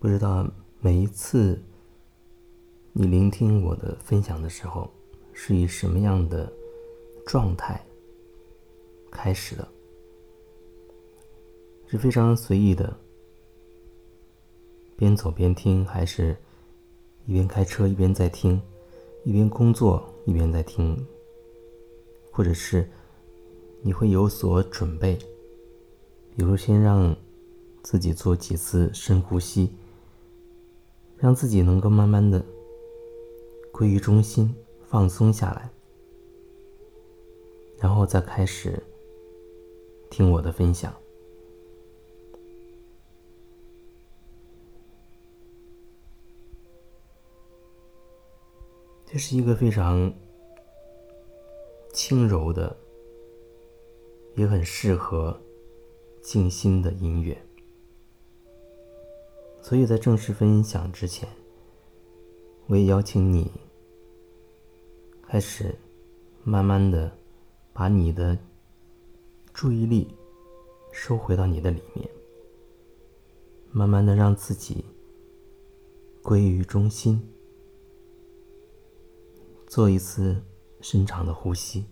不知道每一次你聆听我的分享的时候，是以什么样的状态开始的？是非常随意的，边走边听，还是一边开车一边在听，一边工作一边在听，或者是你会有所准备，比如先让自己做几次深呼吸，让自己能够慢慢的归于中心，放松下来，然后再开始听我的分享。这是一个非常轻柔的，也很适合静心的音乐。所以在正式分享之前，我也邀请你开始慢慢的把你的注意力收回到你的里面，慢慢的让自己归于中心。做一次深长的呼吸，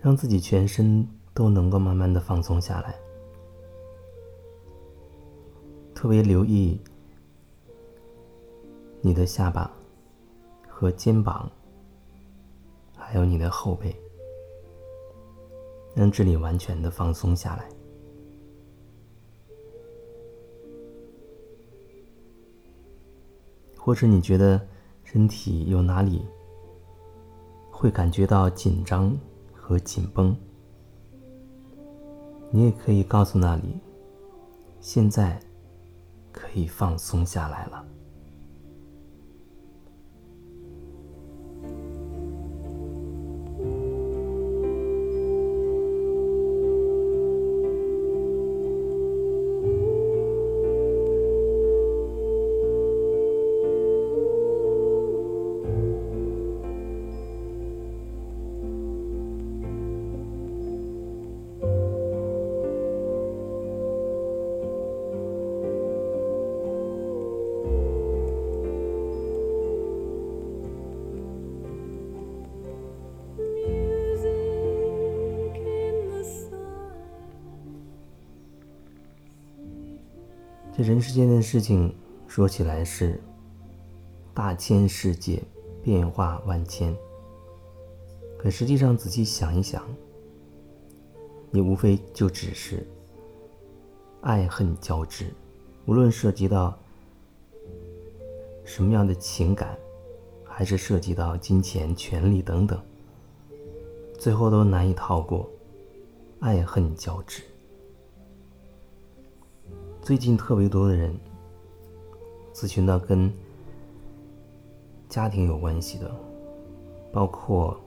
让自己全身都能够慢慢的放松下来，特别留意你的下巴和肩膀。还有你的后背，让这里完全的放松下来。或者你觉得身体有哪里会感觉到紧张和紧绷，你也可以告诉那里，现在可以放松下来了。这人世间的事情说起来是大千世界，变化万千。可实际上仔细想一想，你无非就只是爱恨交织，无论涉及到什么样的情感，还是涉及到金钱、权力等等，最后都难以逃过爱恨交织。最近特别多的人咨询到跟家庭有关系的，包括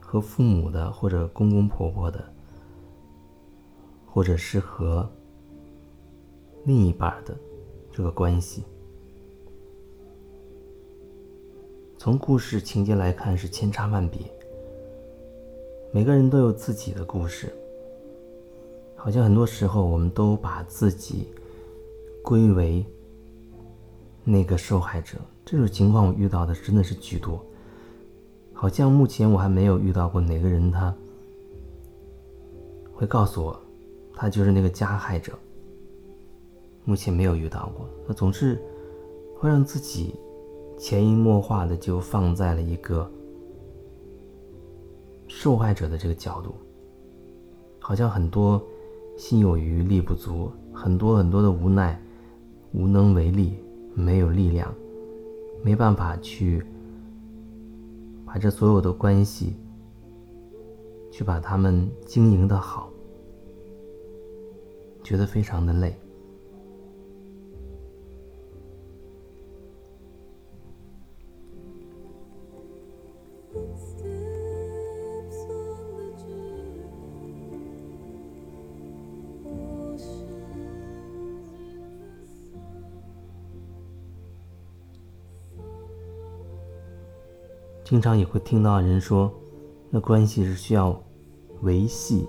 和父母的，或者公公婆婆的，或者是和另一半的这个关系。从故事情节来看是千差万别，每个人都有自己的故事。好像很多时候，我们都把自己归为那个受害者。这种情况我遇到的真的是居多。好像目前我还没有遇到过哪个人，他会告诉我，他就是那个加害者。目前没有遇到过。他总是会让自己潜移默化的就放在了一个受害者的这个角度，好像很多。心有余力不足，很多很多的无奈，无能为力，没有力量，没办法去把这所有的关系，去把他们经营的好，觉得非常的累。经常也会听到人说，那关系是需要维系，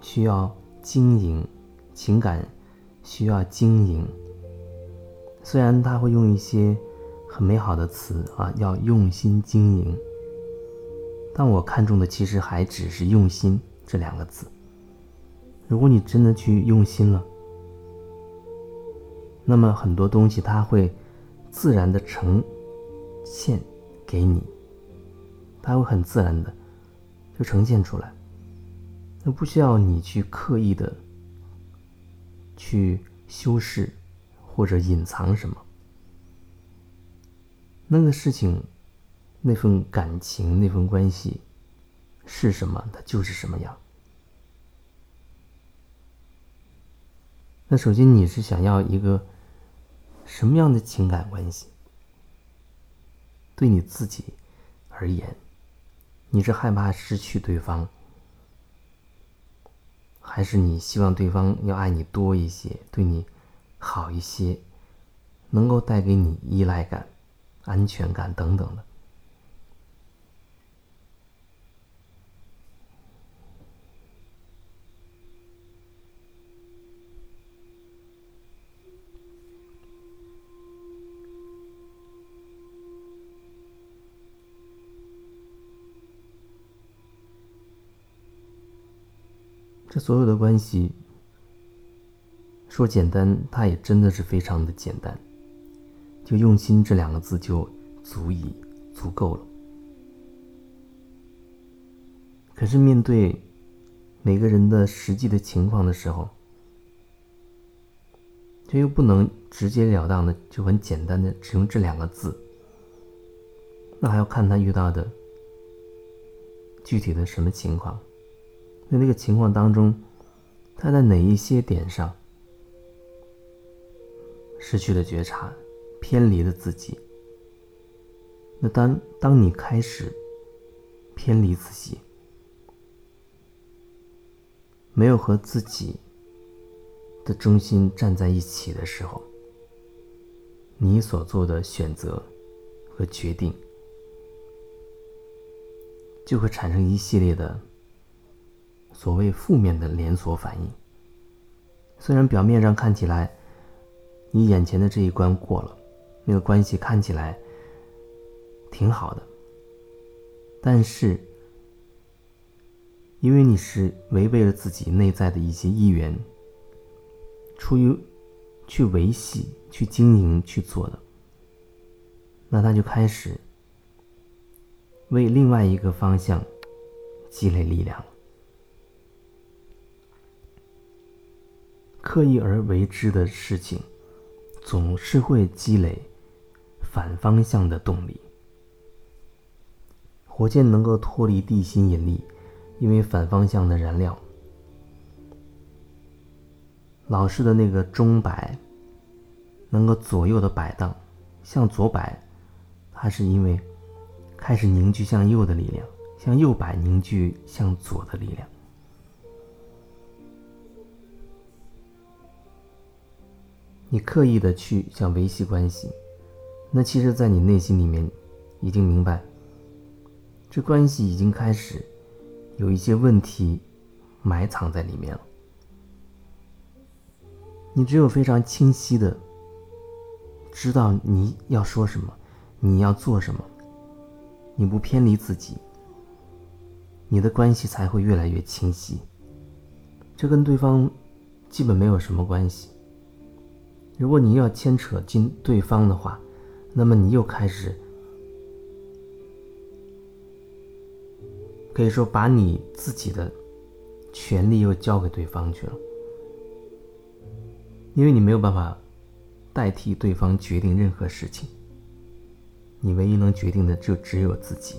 需要经营，情感需要经营。虽然他会用一些很美好的词啊，要用心经营，但我看中的其实还只是“用心”这两个字。如果你真的去用心了，那么很多东西它会自然的呈现。给你，它会很自然的就呈现出来，那不需要你去刻意的去修饰或者隐藏什么。那个事情，那份感情，那份关系是什么，它就是什么样。那首先你是想要一个什么样的情感关系？对你自己而言，你是害怕失去对方，还是你希望对方要爱你多一些，对你好一些，能够带给你依赖感、安全感等等的？这所有的关系，说简单，它也真的是非常的简单，就用心这两个字就足以足够了。可是面对每个人的实际的情况的时候，却又不能直截了当的就很简单的只用这两个字，那还要看他遇到的具体的什么情况。在那个情况当中，他在哪一些点上失去了觉察，偏离了自己？那当当你开始偏离自己，没有和自己的中心站在一起的时候，你所做的选择和决定，就会产生一系列的。所谓负面的连锁反应，虽然表面上看起来，你眼前的这一关过了，那个关系看起来挺好的，但是因为你是违背了自己内在的一些意愿，出于去维系、去经营去做的，那他就开始为另外一个方向积累力量。刻意而为之的事情，总是会积累反方向的动力。火箭能够脱离地心引力，因为反方向的燃料。老式的那个钟摆能够左右的摆荡，向左摆，它是因为开始凝聚向右的力量；向右摆，凝聚向左的力量。你刻意的去想维系关系，那其实，在你内心里面，已经明白，这关系已经开始有一些问题埋藏在里面了。你只有非常清晰的知道你要说什么，你要做什么，你不偏离自己，你的关系才会越来越清晰。这跟对方基本没有什么关系。如果你要牵扯进对方的话，那么你又开始可以说把你自己的权利又交给对方去了，因为你没有办法代替对方决定任何事情，你唯一能决定的就只有自己。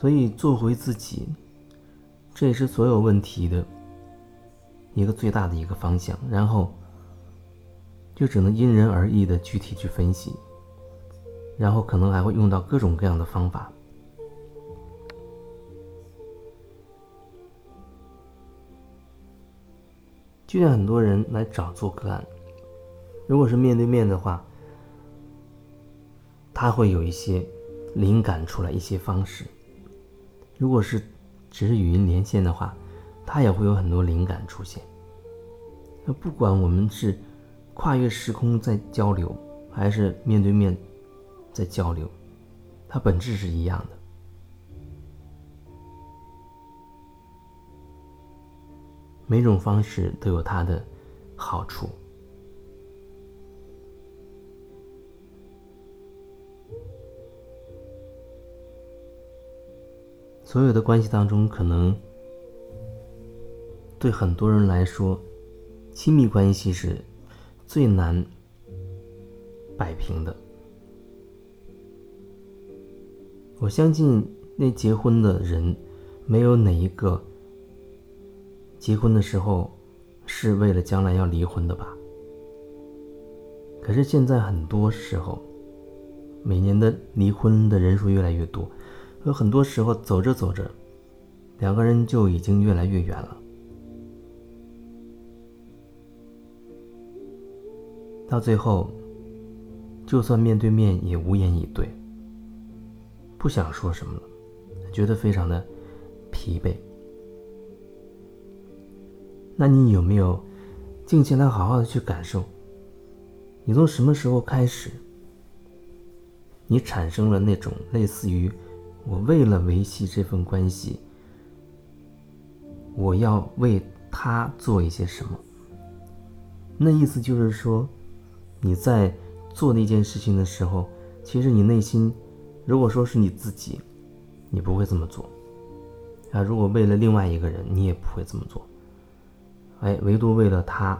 所以做回自己这也是所有问题的一个最大的一个方向。然后就只能因人而异的具体去分析然后可能还会用到各种各样的方法。就像很多人来找做个案如果是面对面的话他会有一些灵感出来一些方式如果是只是语音连线的话，他也会有很多灵感出现。那不管我们是跨越时空在交流，还是面对面在交流，它本质是一样的。每种方式都有它的好处。所有的关系当中，可能对很多人来说，亲密关系是最难摆平的。我相信，那结婚的人，没有哪一个结婚的时候是为了将来要离婚的吧？可是现在很多时候，每年的离婚的人数越来越多。有很多时候，走着走着，两个人就已经越来越远了。到最后，就算面对面也无言以对，不想说什么了，觉得非常的疲惫。那你有没有静下来，好好的去感受？你从什么时候开始，你产生了那种类似于……我为了维系这份关系，我要为他做一些什么？那意思就是说，你在做那件事情的时候，其实你内心，如果说是你自己，你不会这么做。啊，如果为了另外一个人，你也不会这么做。哎，唯独为了他，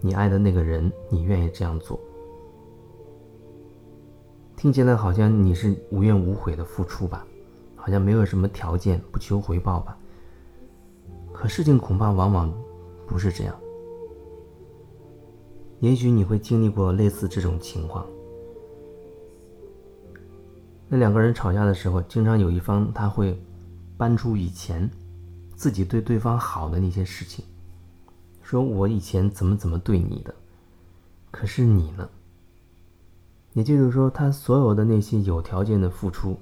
你爱的那个人，你愿意这样做。听起来好像你是无怨无悔的付出吧？好像没有什么条件，不求回报吧。可事情恐怕往往不是这样。也许你会经历过类似这种情况。那两个人吵架的时候，经常有一方他会搬出以前自己对对方好的那些事情，说我以前怎么怎么对你的，可是你呢？也就是说，他所有的那些有条件的付出。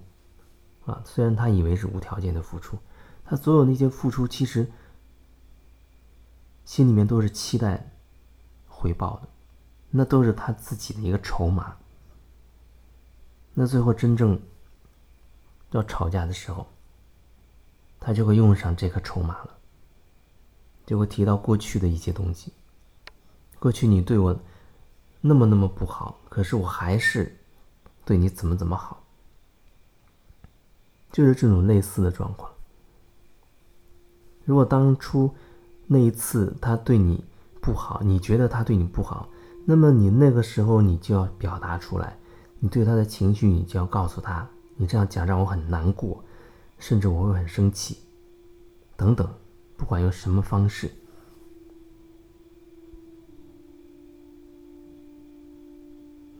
啊，虽然他以为是无条件的付出，他所有那些付出其实心里面都是期待回报的，那都是他自己的一个筹码。那最后真正要吵架的时候，他就会用上这个筹码了，就会提到过去的一些东西。过去你对我那么那么不好，可是我还是对你怎么怎么好。就是这种类似的状况。如果当初那一次他对你不好，你觉得他对你不好，那么你那个时候你就要表达出来，你对他的情绪，你就要告诉他，你这样讲让我很难过，甚至我会很生气，等等，不管用什么方式。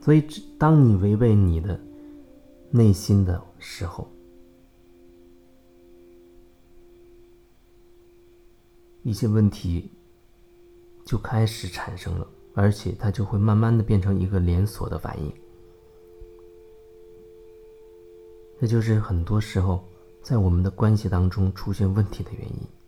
所以，当你违背你的内心的时候，一些问题就开始产生了，而且它就会慢慢的变成一个连锁的反应。这就是很多时候在我们的关系当中出现问题的原因。